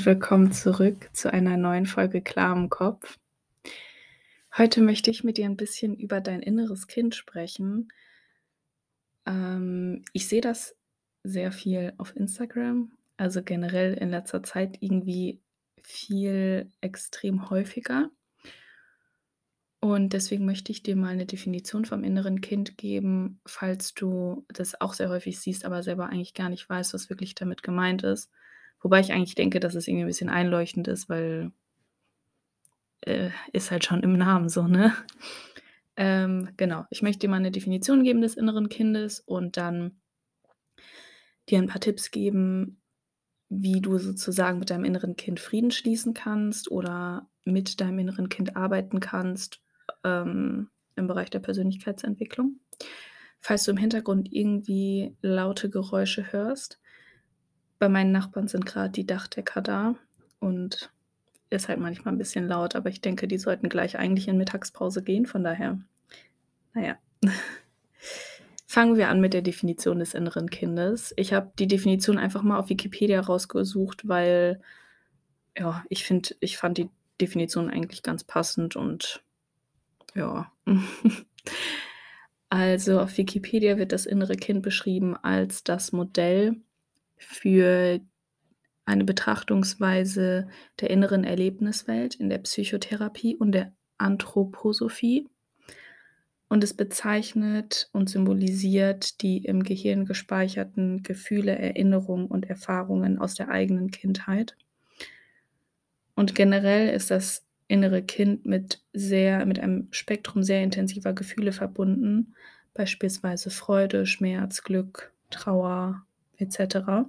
und willkommen zurück zu einer neuen Folge Klar im Kopf. Heute möchte ich mit dir ein bisschen über dein inneres Kind sprechen. Ähm, ich sehe das sehr viel auf Instagram, also generell in letzter Zeit irgendwie viel extrem häufiger. Und deswegen möchte ich dir mal eine Definition vom inneren Kind geben, falls du das auch sehr häufig siehst, aber selber eigentlich gar nicht weißt, was wirklich damit gemeint ist. Wobei ich eigentlich denke, dass es irgendwie ein bisschen einleuchtend ist, weil äh, ist halt schon im Namen so, ne? Ähm, genau, ich möchte dir mal eine Definition geben des inneren Kindes und dann dir ein paar Tipps geben, wie du sozusagen mit deinem inneren Kind Frieden schließen kannst oder mit deinem inneren Kind arbeiten kannst ähm, im Bereich der Persönlichkeitsentwicklung. Falls du im Hintergrund irgendwie laute Geräusche hörst, bei meinen Nachbarn sind gerade die Dachdecker da und ist halt manchmal ein bisschen laut, aber ich denke, die sollten gleich eigentlich in Mittagspause gehen. Von daher, naja. Fangen wir an mit der Definition des inneren Kindes. Ich habe die Definition einfach mal auf Wikipedia rausgesucht, weil ja, ich finde, ich fand die Definition eigentlich ganz passend und ja. Also auf Wikipedia wird das innere Kind beschrieben als das Modell für eine Betrachtungsweise der inneren Erlebniswelt in der Psychotherapie und der Anthroposophie. Und es bezeichnet und symbolisiert die im Gehirn gespeicherten Gefühle, Erinnerungen und Erfahrungen aus der eigenen Kindheit. Und generell ist das innere Kind mit sehr, mit einem Spektrum sehr intensiver Gefühle verbunden, beispielsweise Freude, Schmerz, Glück, Trauer etc.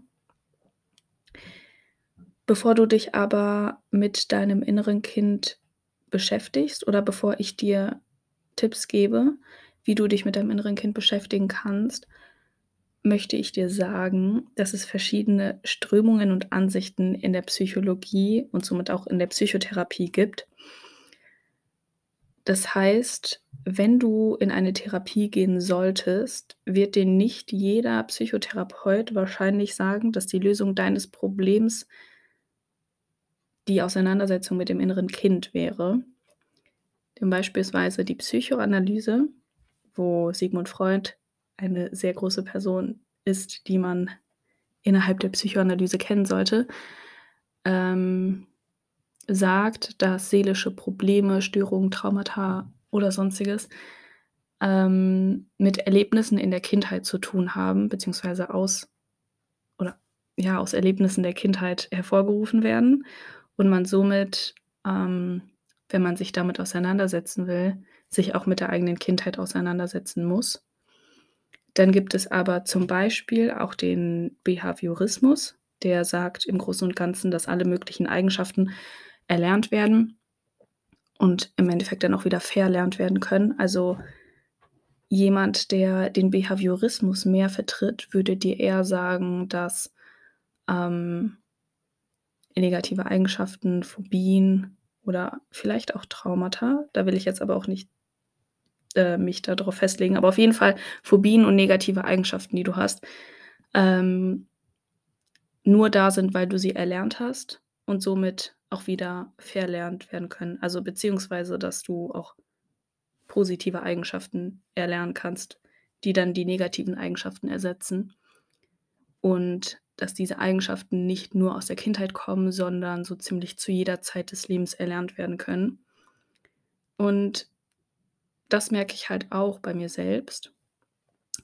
Bevor du dich aber mit deinem inneren Kind beschäftigst oder bevor ich dir Tipps gebe, wie du dich mit deinem inneren Kind beschäftigen kannst, möchte ich dir sagen, dass es verschiedene Strömungen und Ansichten in der Psychologie und somit auch in der Psychotherapie gibt. Das heißt, wenn du in eine Therapie gehen solltest, wird dir nicht jeder Psychotherapeut wahrscheinlich sagen, dass die Lösung deines Problems die Auseinandersetzung mit dem inneren Kind wäre. Denn beispielsweise die Psychoanalyse, wo Sigmund Freud eine sehr große Person ist, die man innerhalb der Psychoanalyse kennen sollte, ähm, sagt, dass seelische Probleme, Störungen, Traumata oder sonstiges ähm, mit Erlebnissen in der Kindheit zu tun haben, beziehungsweise aus oder ja, aus Erlebnissen der Kindheit hervorgerufen werden und man somit, ähm, wenn man sich damit auseinandersetzen will, sich auch mit der eigenen Kindheit auseinandersetzen muss. Dann gibt es aber zum Beispiel auch den Behaviorismus, der sagt im Großen und Ganzen, dass alle möglichen Eigenschaften erlernt werden und im Endeffekt dann auch wieder verlernt werden können. Also jemand, der den Behaviorismus mehr vertritt, würde dir eher sagen, dass ähm, negative Eigenschaften, Phobien oder vielleicht auch Traumata, da will ich jetzt aber auch nicht äh, mich darauf festlegen, aber auf jeden Fall Phobien und negative Eigenschaften, die du hast, ähm, nur da sind, weil du sie erlernt hast und somit auch wieder verlernt werden können. Also beziehungsweise, dass du auch positive Eigenschaften erlernen kannst, die dann die negativen Eigenschaften ersetzen. Und dass diese Eigenschaften nicht nur aus der Kindheit kommen, sondern so ziemlich zu jeder Zeit des Lebens erlernt werden können. Und das merke ich halt auch bei mir selbst.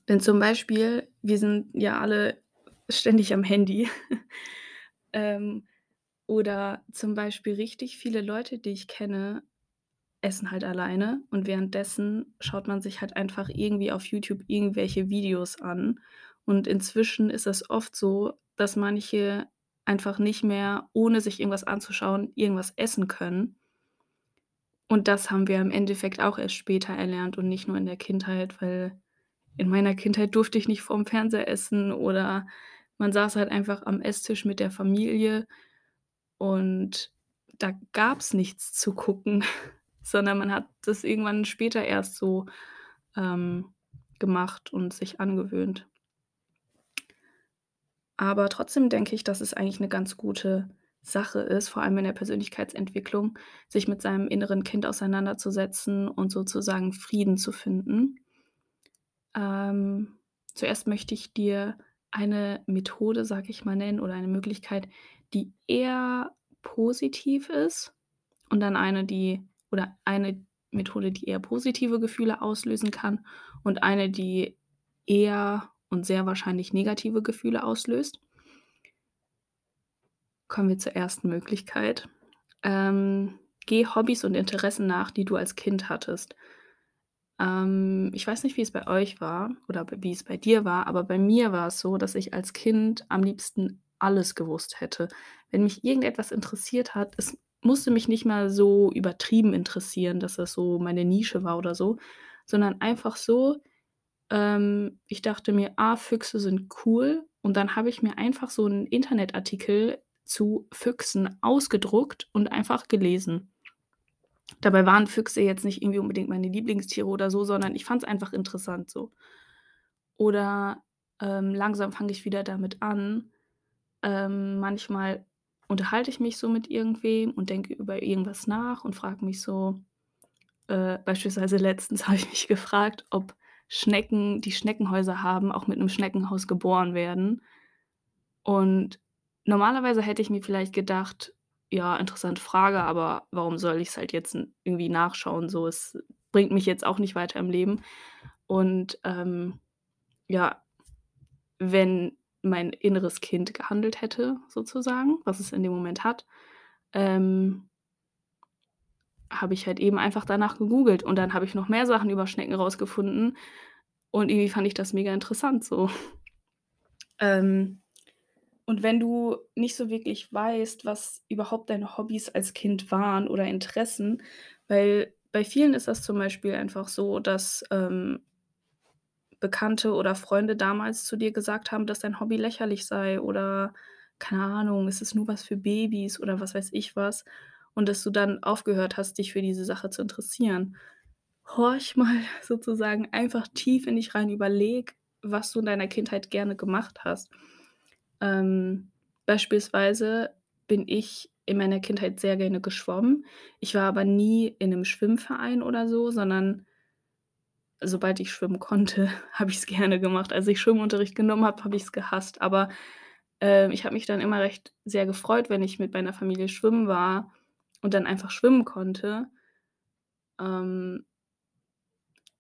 Denn zum Beispiel, wir sind ja alle ständig am Handy. ähm, oder zum Beispiel richtig viele Leute, die ich kenne, essen halt alleine und währenddessen schaut man sich halt einfach irgendwie auf YouTube irgendwelche Videos an. Und inzwischen ist es oft so, dass manche einfach nicht mehr, ohne sich irgendwas anzuschauen, irgendwas essen können. Und das haben wir im Endeffekt auch erst später erlernt und nicht nur in der Kindheit, weil in meiner Kindheit durfte ich nicht vorm Fernseher essen oder man saß halt einfach am Esstisch mit der Familie und da gab es nichts zu gucken, sondern man hat das irgendwann später erst so ähm, gemacht und sich angewöhnt. Aber trotzdem denke ich, dass es eigentlich eine ganz gute Sache ist, vor allem in der Persönlichkeitsentwicklung, sich mit seinem inneren Kind auseinanderzusetzen und sozusagen Frieden zu finden. Ähm, zuerst möchte ich dir eine Methode, sage ich mal, nennen oder eine Möglichkeit, die eher positiv ist und dann eine, die oder eine Methode, die eher positive Gefühle auslösen kann und eine, die eher und sehr wahrscheinlich negative Gefühle auslöst. Kommen wir zur ersten Möglichkeit. Ähm, geh Hobbys und Interessen nach, die du als Kind hattest. Ähm, ich weiß nicht, wie es bei euch war oder wie es bei dir war, aber bei mir war es so, dass ich als Kind am liebsten alles gewusst hätte. Wenn mich irgendetwas interessiert hat, es musste mich nicht mal so übertrieben interessieren, dass das so meine Nische war oder so, sondern einfach so, ähm, ich dachte mir: „Ah, Füchse sind cool.“ Und dann habe ich mir einfach so 'n Internetartikel zu Füchsen ausgedruckt und einfach gelesen. Dabei waren Füchse jetzt nicht irgendwie unbedingt meine Lieblingstiere oder so, sondern ich fand's einfach interessant so. Oder, ähm, langsam fange ich wieder damit an ähm, manchmal unterhalte ich mich so mit irgendwem und denke über irgendwas nach und frage mich so äh, beispielsweise letztens habe ich mich gefragt, ob Schnecken, die Schneckenhäuser haben, auch mit 'nem Schneckenhaus geboren werden. Und normalerweise hätte ich mir vielleicht gedacht: „Ja, interessante Frage, aber warum soll ich's halt jetzt irgendwie nachschauen so? Es bringt mich jetzt auch nicht weiter im Leben.“ Und, ähm, ja, wenn mein inneres Kind gehandelt hätte sozusagen, was es in dem Moment hat, ähm habe ich halt eben einfach danach gegoogelt und dann habe ich noch mehr Sachen über Schnecken rausgefunden und irgendwie fand ich das mega interessant so. Ähm, und wenn du nicht so wirklich weißt, was überhaupt deine Hobbys als Kind waren oder Interessen weil bei vielen ist das zum Beispiel einfach so, dass, ähm Bekannte oder Freunde damals zu dir gesagt haben, dass dein Hobby lächerlich sei oder keine Ahnung, es ist nur was für Babys oder was weiß ich was und dass du dann aufgehört hast, dich für diese Sache zu interessieren. Horch mal sozusagen einfach tief in dich rein, überleg, was du in deiner Kindheit gerne gemacht hast. Ähm, beispielsweise bin ich in meiner Kindheit sehr gerne geschwommen. Ich war aber nie in 'nem Schwimmverein oder so, sondern sobald ich schwimmen konnte, habe ich's gerne gemacht. Als ich Schwimmunterricht genommen habe, habe ich's gehasst. Aber, ähm, ich habe mich dann immer recht sehr gefreut, wenn ich mit meiner Familie schwimmen war und dann einfach schwimmen konnte. Ähm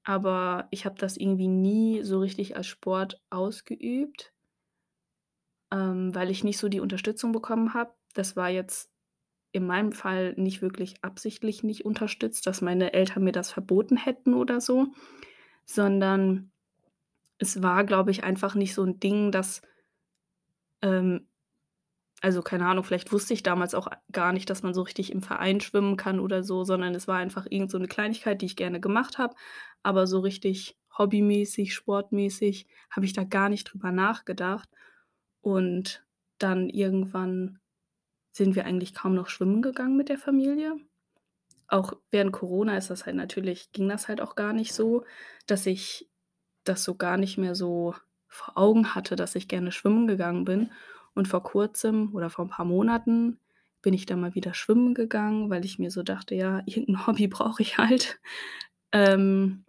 aber ich habe das irgendwie nie so richtig als Sport ausgeübt ähm, weil ich nicht so die Unterstützung bekommen habe. Das war jetzt in meinem Fall nicht wirklich absichtlich nicht unterstützt, dass meine Eltern mir das verboten hätten oder so, sondern es war, glaube ich, einfach nicht so 'n Ding, das ähm, also, keine Ahnung, vielleicht wusste ich damals auch gar nicht, dass man so richtig im Verein schwimmen kann oder so, sondern es war einfach irgend so 'ne Kleinigkeit, die ich gerne gemacht habe, aber so richtig hobbymäßig, sportmäßig habe ich da gar nicht drüber nachgedacht. Und dann irgendwann sind wir eigentlich kaum noch schwimmen gegangen mit der Familie. Auch während Corona ist das halt natürlich ging das halt auch gar nicht so, dass ich das so gar nicht mehr so vor Augen hatte, dass ich gerne schwimmen gegangen bin. Und vor Kurzem oder vor 'n paar Monaten bin ich dann mal wieder schwimmen gegangen, weil ich mir so dachte: „Ja, irgend 'n Hobby brauche ich halt.“ Ähm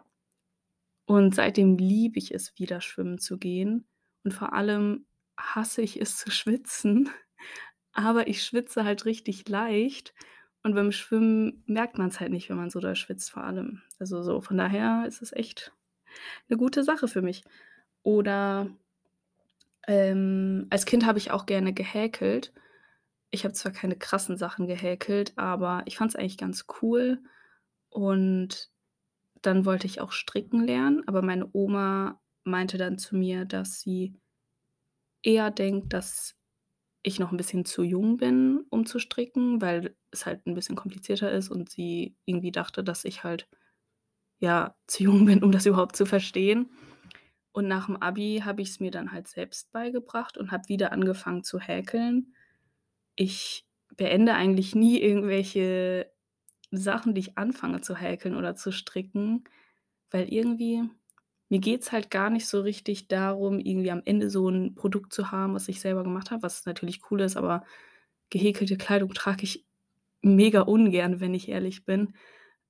und seitdem liebe ich es, wieder schwimmen zu gehen. Und vor allem hasse ich es zu schwitzen, aber ich schwitze halt richtig leicht und beim Schwimmen merkt man's halt nicht, wenn man so doll schwitzt vor allem. Also, so von daher ist es echt 'ne gute Sache für mich. Oder, ähm, als Kind habe ich auch gerne gehäkelt. Ich habe zwar keine krassen Sachen gehäkelt, aber ich fand's eigentlich ganz cool und dann wollte ich auch stricken lernen, aber meine Oma meinte dann zu mir, dass sie eher denkt, dass ich noch 'n bisschen zu jung bin, um zu stricken, weil es halt 'n bisschen komplizierter ist und sie irgendwie dachte, dass ich halt, ja, zu jung bin, um das überhaupt zu verstehen. Und nach'm Abi habe ich's mir dann halt selbst beigebracht und habe wieder angefangen zu häkeln. Ich beende eigentlich nie irgendwelche Sachen, die ich anfange zu häkeln oder zu stricken, weil irgendwie mir geht's halt gar nicht so richtig darum, irgendwie am Ende so 'n Produkt zu haben, was ich selber gemacht habe, was natürlich cool ist, aber gehäkelte Kleidung trage ich mega ungern, wenn ich ehrlich bin.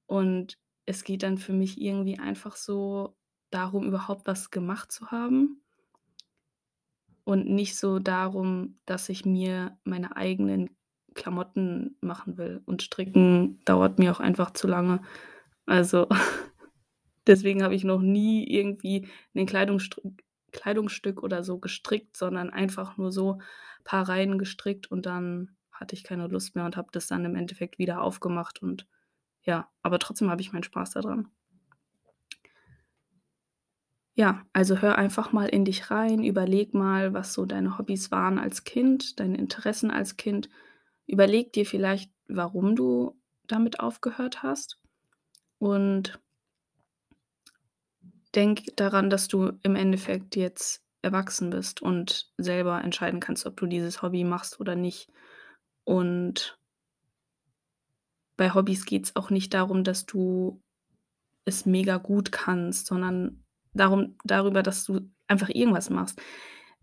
Und es geht dann für mich irgendwie einfach so darum, überhaupt was gemacht zu haben und nicht so darum, dass ich mir meine eigenen Klamotten machen will. Und Stricken dauert mir auch einfach zu lange. Also, deswegen habe ich noch nie irgendwie 'nen Kleidungsstr Kleidungsstück oder so gestrickt, sondern einfach nur so paar Reihen gestrickt und dann hatte ich keine Lust mehr und habe das dann im Endeffekt wieder aufgemacht und ja, aber trotzdem habe ich meinen Spaß da dran. Ja, also hör einfach mal in dich rein, überleg mal, was so deine Hobbys waren als Kind, deine Interessen als Kind. Überleg dir vielleicht, warum du damit aufgehört hast und denk daran, dass du im Endeffekt jetzt erwachsen bist und selber entscheiden kannst, ob du dieses Hobby machst oder nicht. Und bei Hobbys geht's auch nicht darum, dass du es mega gut kannst, sondern darum darüber, dass du einfach irgendwas machst.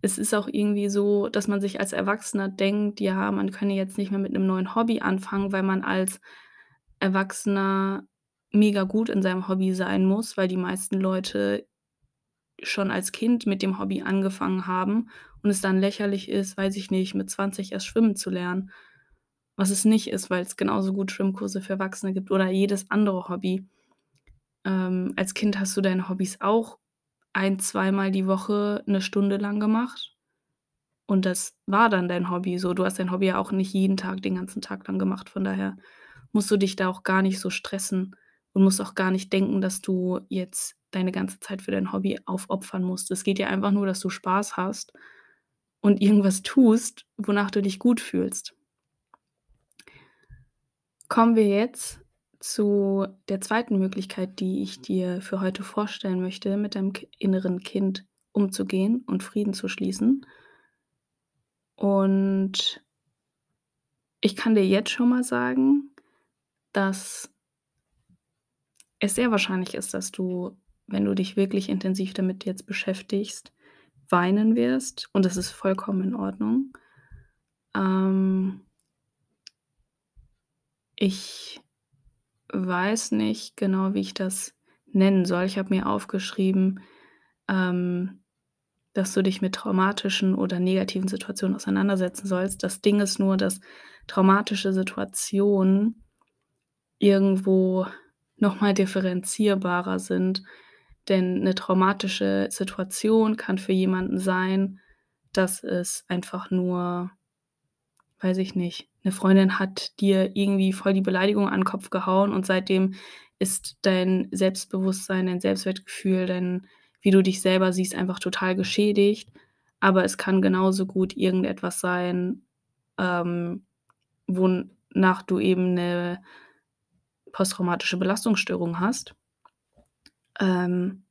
Es ist auch irgendwie so, dass man sich als Erwachsener denkt, ja, man könne jetzt nicht mehr mit 'nem neuen Hobby anfangen, weil man als Erwachsener mega gut in seinem Hobby sein muss, weil die meisten Leute schon als Kind mit dem Hobby angefangen haben und es dann lächerlich ist, weiß ich nicht, mit 20 erst schwimmen zu lernen. Was es nicht ist, weil's genauso gut Schwimmkurse für Erwachsene gibt oder jedes andere Hobby. Ähm, als Kind hast du deine Hobbys auch ein zweimal die Woche 'ne Stunde lang gemacht und das war dann dein Hobby so. Du hast dein Hobby ja auch nicht jeden Tag den ganzen Tag lang gemacht. Von daher musst du dich da auch gar nicht so stressen und musst auch gar nicht denken, dass du jetzt deine ganze Zeit für dein Hobby aufopfern musst. Es geht ja einfach nur, dass du Spaß hast und irgendwas tust, wonach du dich gut fühlst. Kommen wir jetzt zu der zweiten Möglichkeit, die ich dir für heute vorstellen möchte, mit deinem inneren Kind umzugehen und Frieden zu schließen. Und ich kann dir jetzt schon mal sagen, dass es sehr wahrscheinlich ist, dass du, wenn du dich wirklich intensiv damit jetzt beschäftigst, weinen wirst und das ist vollkommen in Ordnung. Ähm ich weiß nicht genau, wie ich das nennen soll. Ich habe mir aufgeschrieben, ähm, dass du dich mit traumatischen oder negativen Situationen auseinandersetzen sollst. Das Ding ist nur, dass traumatische Situationen irgendwo noch mal differenzierbarer sind, denn 'ne traumatische Situation kann für jemanden sein, dass es einfach nur weiß ich nicht, 'ne Freundin hat dir irgendwie voll die Beleidigung an 'n Kopf gehauen und seitdem ist dein Selbstbewusstsein, dein Selbstwertgefühl, dein wie du dich selber siehst, einfach total geschädigt. Aber es kann genauso gut irgendetwas sein, ähm, wonach du eben 'ne posttraumatische Belastungsstörung hast. Ähm,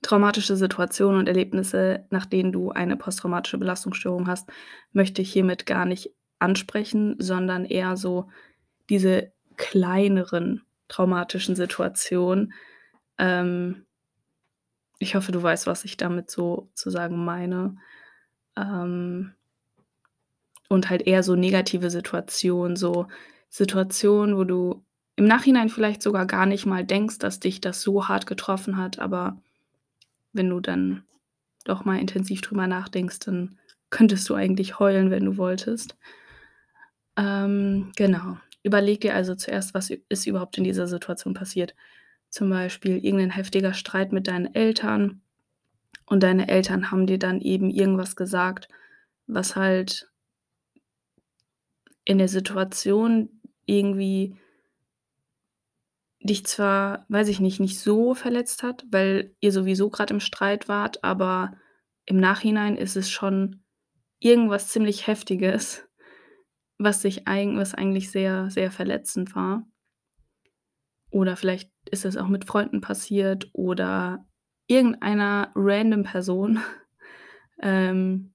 traumatische Situationen und Erlebnisse, nach denen du eine posttraumatische Belastungsstörung hast, möchte ich hiermit gar nicht ansprechen, sondern eher so diese kleineren traumatischen Situationen. Ähm, ich hoffe, du weißt, was ich damit sozusagen meine. Ähm und halt eher so negative Situationen, so Situationen, wo du im Nachhinein vielleicht sogar gar nicht mal denkst, dass dich das so hart getroffen hat, aber wenn du dann doch mal intensiv drüber nachdenkst, dann könntest du eigentlich heulen, wenn du wolltest. Ähm, genau. Überleg dir also zuerst, was ist überhaupt in dieser Situation passiert. Zum Beispiel irgend 'nen heftiger Streit mit deinen Eltern und deine Eltern haben dir dann eben irgendwas gesagt, was halt in der Situation irgendwie dich zwar, weiß ich nicht, nicht so verletzt hat, weil ihr sowieso grad im Streit wart, aber im Nachhinein ist es schon irgendwas ziemlich Heftiges, was dich eigen was eigentlich sehr, sehr verletzend war. Oder vielleicht ist es auch mit Freunden passiert oder irgendeiner random Person. Ähm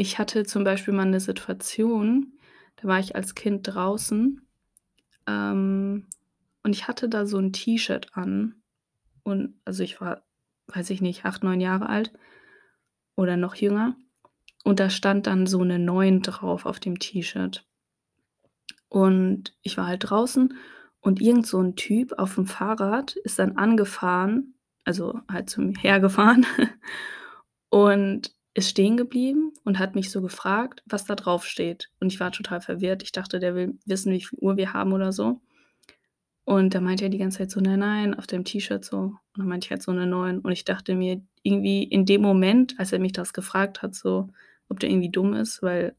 ich hatte zum Beispiel mal 'ne Situation, da war ich als Kind draußen, ähm, und ich hatte da so 'n T-Shirt an und also, ich war, weiß ich nicht, 8, 9 Jahre alt oder noch jünger Und da stand dann so 'ne 9 drauf auf dem T-Shirt. Und ich war halt draußen und irgend so 'n Typ auf'm Fahrrad ist dann angefahren, also halt zu mir hergefahren und ist stehen geblieben und hat mich so gefragt, was da drauf steht. Und ich war total verwirrt. Ich dachte, der will wissen, wie viel Uhr wir haben oder so. Und da meinte er die ganze Zeit so: „Nein, nein, auf deinem T-Shirt so.“ Und dann meinte ich halt so 'ne 9 und ich dachte mir irgendwie in dem Moment, als er mich das gefragt hat, so, ob der irgendwie dumm ist, weil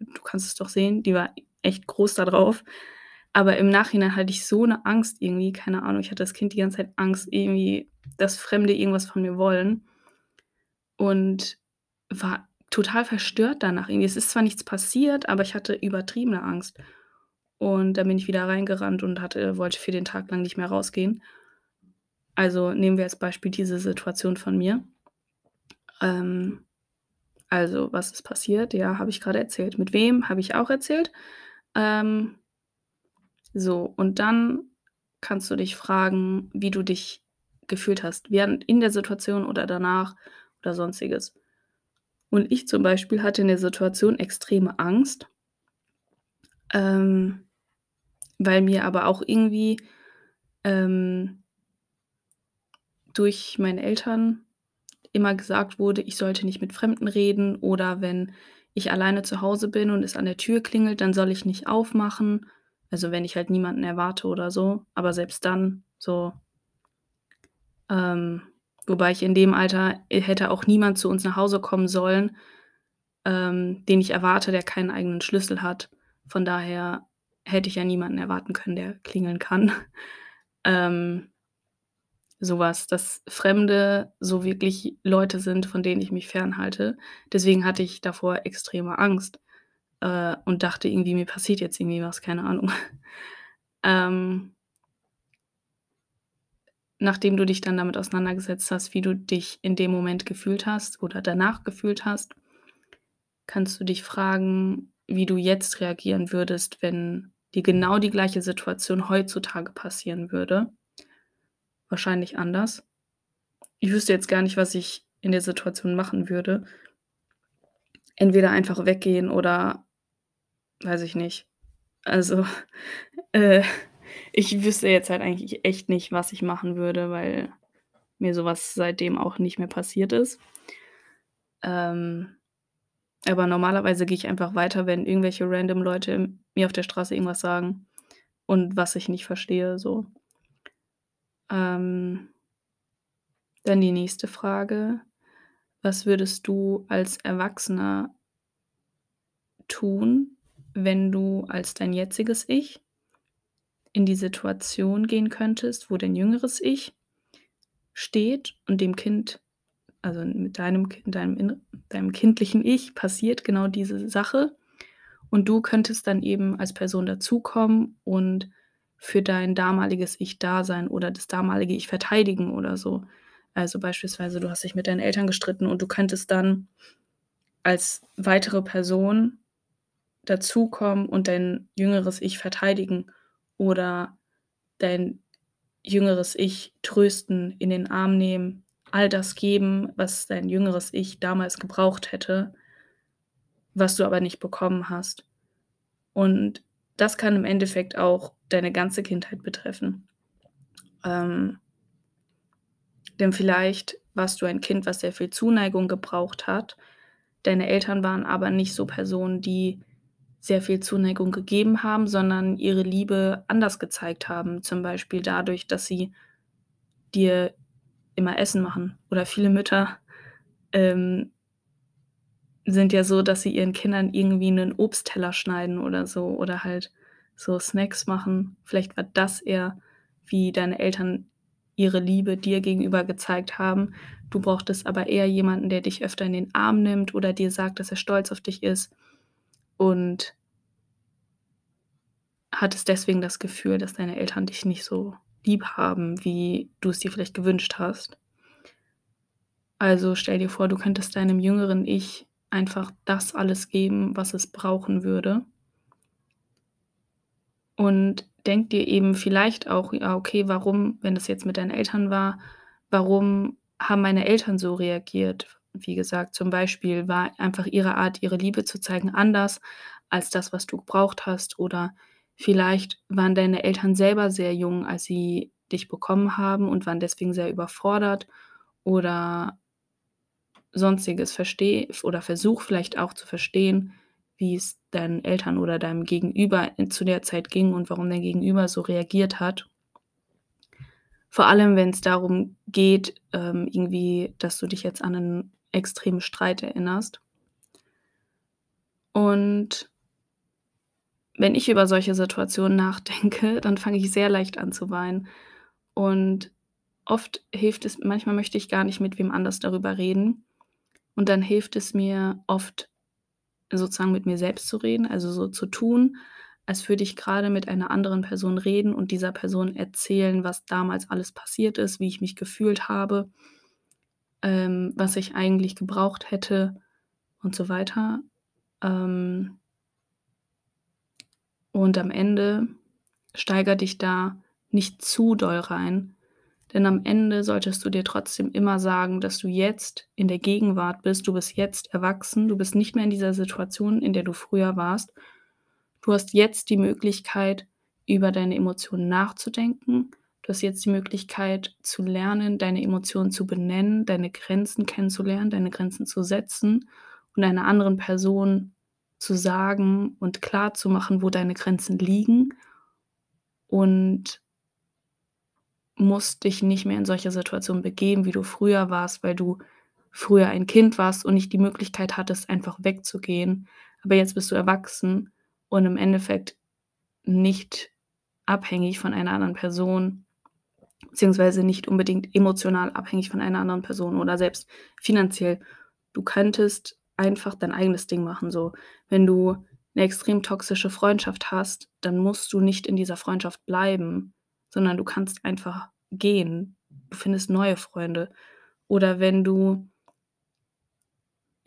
du kannst es doch sehen, die war echt groß da drauf. Aber im Nachhinein hatte ich so 'ne Angst irgendwie, keine Ahnung. Ich hatte als Kind die ganze Zeit Angst irgendwie, dass Fremde irgendwas von mir wollen und war total verstört danach irgendwie. Es ist zwar nichts passiert, aber ich hatte übertriebene Angst. Und dann bin ich wieder reingerannt und hatte wollte für den Tag lang nicht mehr rausgehen. Also, nehmen wir als Beispiel diese Situation von mir. Ähm, also, was ist passiert? Ja, habe ich grade erzählt. Mit wem, habe ich auch erzählt. Ähm so, und dann kannst du dich fragen, wie du dich gefühlt hast, während in der Situation oder danach oder Sonstiges. Und ich zum Beispiel hatte in der Situation extreme Angst ähm, weil mir aber auch irgendwie, ähm durch meine Eltern immer gesagt wurde, ich sollte nicht mit Fremden reden oder wenn ich alleine zu Hause bin und es an der Tür klingelt, dann soll ich nicht aufmachen. Also, wenn ich halt niemanden erwarte oder so, aber selbst dann so ähm, wobei ich in dem Alter äh, hätte auch niemand zu uns nach Hause kommen sollen, ähm, den ich erwarte, der keinen eigenen Schlüssel hat. Von daher hätte ich ja niemanden erwarten können, der klingeln kann. Ähm, so was, dass Fremde so wirklich Leute sind, von denen ich mich fernhalte. Deswegen hatte ich davor extreme Angst, äh, und dachte irgendwie, mir passiert jetzt irgendwie was, keine Ahnung. Ähm nachdem du dich dann damit auseinandergesetzt hast, wie du dich in dem Moment gefühlt hast oder danach gefühlt hast, kannst du dich fragen, wie du jetzt reagieren würdest, wenn dir genau die gleiche Situation heutzutage passieren würde. Wahrscheinlich anders. Ich wüsste jetzt gar nicht, was ich in der Situation machen würde. Entweder einfach weggehen oder weiß ich nicht. Also, äh, ich wüsste jetzt halt eigentlich echt nicht, was ich machen würde, weil mir so was seitdem auch nicht mehr passiert ist. Ähm, aber normalerweise gehe ich einfach weiter, wenn irgendwelche random Leute mir auf der Straße irgendwas sagen und was ich nicht verstehe, so. Ähm dann die nächste Frage: Was würdest du als Erwachsener tun, wenn du als dein jetziges Ich in die Situation gehen könntest, wo dein jüngeres Ich steht und dem Kind also, mit deinem deinem deinem kindlichen Ich passiert genau diese Sache und du könntest dann eben als Person dazukommen und für dein damaliges Ich da sein oder das damalige Ich verteidigen oder so. Also, beispielsweise, du hast dich mit deinen Eltern gestritten und du könntest dann als weitere Person dazukommen und dein jüngeres Ich verteidigen oder dein jüngeres Ich trösten, in den Arm nehmen, all das geben, was dein jüngeres Ich damals gebraucht hätte, was du aber nicht bekommen hast. Und das kann im Endeffekt auch deine ganze Kindheit betreffen. Ähm denn vielleicht warst du ein Kind, was sehr viel Zuneigung gebraucht hat. Deine Eltern waren aber nicht so Personen, die sehr viel Zuneigung gegeben haben, sondern ihre Liebe anders gezeigt haben, zum Beispiel dadurch, dass sie dir immer Essen machen. Oder viele Mütter, ähm sind ja so, dass sie ihren Kindern irgendwie 'nen Obstteller schneiden oder so oder halt so Snacks machen. Vielleicht war das eher, wie deine Eltern ihre Liebe dir gegenüber gezeigt haben. Du brauchtest aber eher jemanden, der dich öfter in den Arm nimmt oder dir sagt, dass er stolz auf dich ist und hattest deswegen das Gefühl, dass deine Eltern dich nicht so lieb haben, wie du es dir vielleicht gewünscht hast. Also, stell dir vor, du könntest deinem jüngeren Ich einfach das alles geben, was es brauchen würde. Und denke dir eben vielleicht auch: „Ja, okay, warum wenn das jetzt mit deinen Eltern war, warum haben meine Eltern so reagiert?“ wie gesagt, zum Beispiel war einfach ihre Art, ihre Liebe zu zeigen, anders als das, was du gebraucht hast. Oder vielleicht waren deine Eltern selber sehr jung, als sie dich bekommen haben und waren deswegen sehr überfordert oder Sonstiges. Verstehe oder versuche vielleicht auch zu verstehen, wie es deinen Eltern oder deinem Gegenüber zu der Zeit ging und warum dein Gegenüber so reagiert hat. Vor allem, wenn's darum geht, ähm, irgendwie, dass du dich jetzt an 'nen extremen Streit erinnerst. Und wenn ich über solche Situationen nachdenke, dann fange ich sehr leicht an zu weinen. Und oft hilft es manchmal möchte ich gar nicht mit wem anders darüber reden. Und dann hilft es mir oft, sozusagen mit mir selbst zu reden, also so zu tun, als würde ich grade mit einer anderen Person reden und dieser Person erzählen, was damals alles passiert ist, wie ich mich gefühlt habe, ähm, was ich eigentlich gebraucht hätte und so weiter. Ähm und am Ende steigere dich da nicht zu doll rein, denn am Ende solltest du dir trotzdem immer sagen, dass du jetzt in der Gegenwart bist. Du bist jetzt erwachsen. Du bist nicht mehr in dieser Situation, in der du früher warst. Du hast jetzt die Möglichkeit, über deine Emotionen nachzudenken. Du hast jetzt die Möglichkeit zu lernen, deine Emotionen zu benennen, deine Grenzen kennenzulernen, deine Grenzen zu setzen und einer anderen Person zu sagen und klarzumachen, wo deine Grenzen liegen und musst dich nicht mehr in solche Situationen begeben, wie du früher warst, weil du früher ein Kind warst und nicht die Möglichkeit hattest, einfach wegzugehen. Aber jetzt bist du erwachsen und im Endeffekt nicht abhängig von einer anderen Person, beziehungsweise nicht unbedingt emotional abhängig von einer anderen Person oder selbst finanziell. Du könntest einfach dein eigenes Ding machen, so. Wenn du 'ne extrem toxische Freundschaft hast, dann musst du nicht in dieser Freundschaft bleiben, sondern du kannst einfach gehen. Du findest neue Freunde. Oder wenn du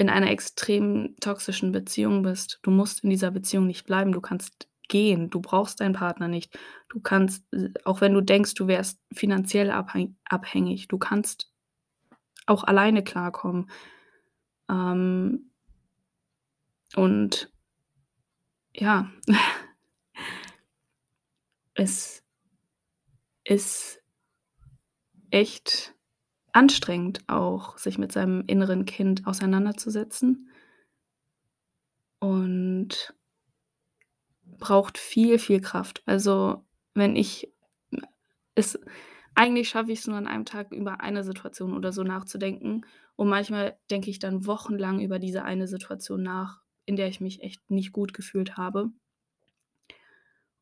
in einer extrem toxischen Beziehung bist, du musst in dieser Beziehung nicht bleiben, du kannst gehen. Du brauchst deinen Partner nicht. Du kannst, auch wenn du denkst, du wärst finanziell abhäng abhängig, du kannst auch alleine klarkommen. Ähm und ja. Es ist echt anstrengend auch, sich mit seinem inneren Kind auseinanderzusetzen. Und braucht viel, viel Kraft. Also, wenn ich es eigentlich schaffe ich's nur an einem Tag, über eine Situation oder so nachzudenken. Und manchmal denke ich dann wochenlang über diese eine Situation nach, in der ich mich echt nicht gut gefühlt habe.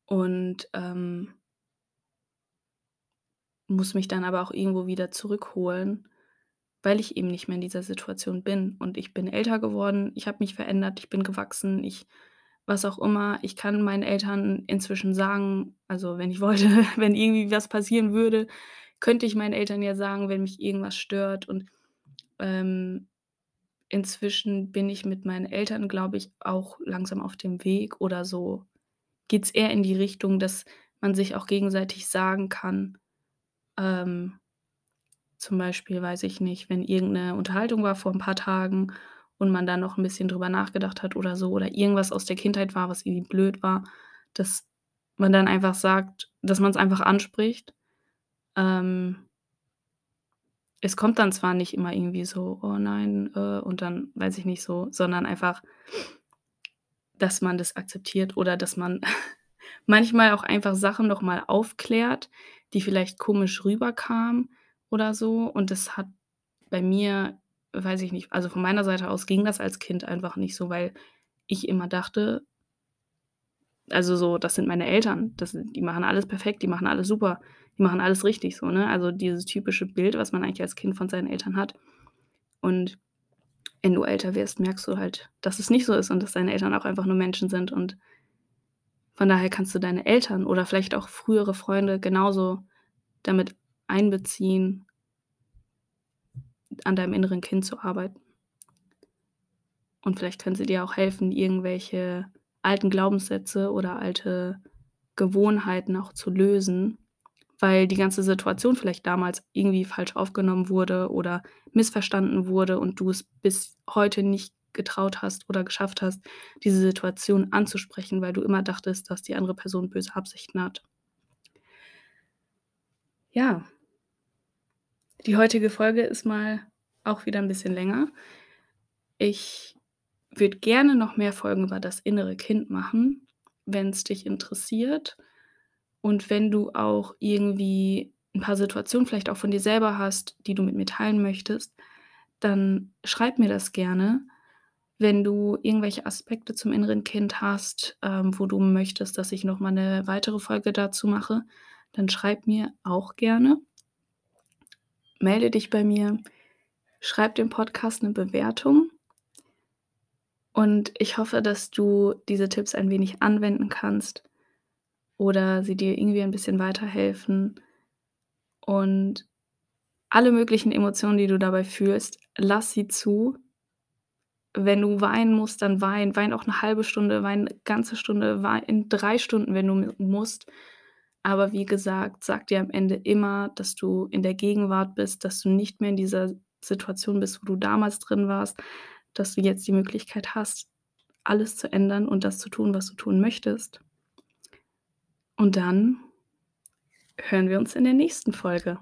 Und, ähm muss mich dann aber auch irgendwo wieder zurückholen, weil ich eben nicht mehr in dieser Situation bin. Und ich bin älter geworden, ich habe mich verändert, ich bin gewachsen, ich was auch immer. Ich kann meinen Eltern inzwischen sagen also, wenn ich wollte, wenn irgendwie was passieren würde, könnte ich meinen Eltern ja sagen, wenn mich irgendwas stört. Und, ähm, inzwischen bin ich mit meinen Eltern, glaube ich, auch langsam auf dem Weg oder so geht's eher in die Richtung, dass man sich auch gegenseitig sagen kann ähm, zum Beispiel, weiß ich nicht, wenn irgend 'ne Unterhaltung war vor 'n paar Tagen und man da noch 'n bisschen drüber nachgedacht hat oder so oder irgendwas aus der Kindheit war, was irgendwie blöd war, dass man dann einfach sagt dass man's einfach anspricht. Ähm es kommt dann zwar nicht immer irgendwie so: „Oh nein, äh“ und dann weiß ich nicht so, sondern einfach dass man das akzeptiert oder dass man manchmal auch einfach Sachen noch mal aufklärt, die vielleicht komisch rüberkamen oder so. Und das hat bei mir weiß ich nicht also, von meiner Seite aus ging das als Kind einfach nicht so, weil ich immer dachte also, so: „Das sind meine Eltern, das die machen alles perfekt, die machen alles super, die machen alles richtig“, so, ne? Also, dieses typische Bild, was man eigentlich als Kind von seinen Eltern hat. Und wenn du älter wirst, merkst du halt, dass es nicht so ist und dass deine Eltern auch einfach nur Menschen sind. Und von daher kannst du deine Eltern oder vielleicht auch frühere Freunde genauso damit einbeziehen an deinem inneren Kind zu arbeiten. Und vielleicht können sie dir auch helfen, irgendwelche alten Glaubenssätze oder alte Gewohnheiten auch zu lösen, weil die ganze Situation vielleicht damals irgendwie falsch aufgenommen wurde oder missverstanden wurde und du es bis heute nicht getraut hast oder geschafft hast, diese Situation anzusprechen, weil du immer dachtest, dass die andere Person böse Absichten hat. Ja. Die heutige Folge ist mal auch wieder 'n bisschen länger. Ich würde gerne noch mehr Folgen über das innere Kind machen, wenn's dich interessiert und wenn du auch irgendwie 'n paar Situationen vielleicht auch von dir selber hast, die du mit mir teilen möchtest, dann schreib mir das gerne. Wenn du irgendwelche Aspekte zum inneren Kind hast, ähm, wo du möchtest, dass ich noch mal 'ne weitere Folge dazu mache, dann schreib mir auch gerne. Melde dich bei mir, schreib dem Podcast 'ne Bewertung. Und ich hoffe, dass du diese Tipps ein wenig anwenden kannst oder sie dir irgendwie ein bisschen weiterhelfen. Und alle möglichen Emotionen, die du dabei fühlst, lass sie zu. Wenn du weinen musst, dann wein. Wein auch 'ne 1/2 Stunde, wein 'ne ganze Stunde, wein 3 Stunden, wenn du musst. Aber wie gesagt, sag dir am Ende immer, dass du in der Gegenwart bist, dass du nicht mehr in dieser Situation bist, wo du damals drin warst, dass du jetzt die Möglichkeit hast, alles zu ändern und das zu tun, was du tun möchtest. Und dann hören wir uns in der nächsten Folge.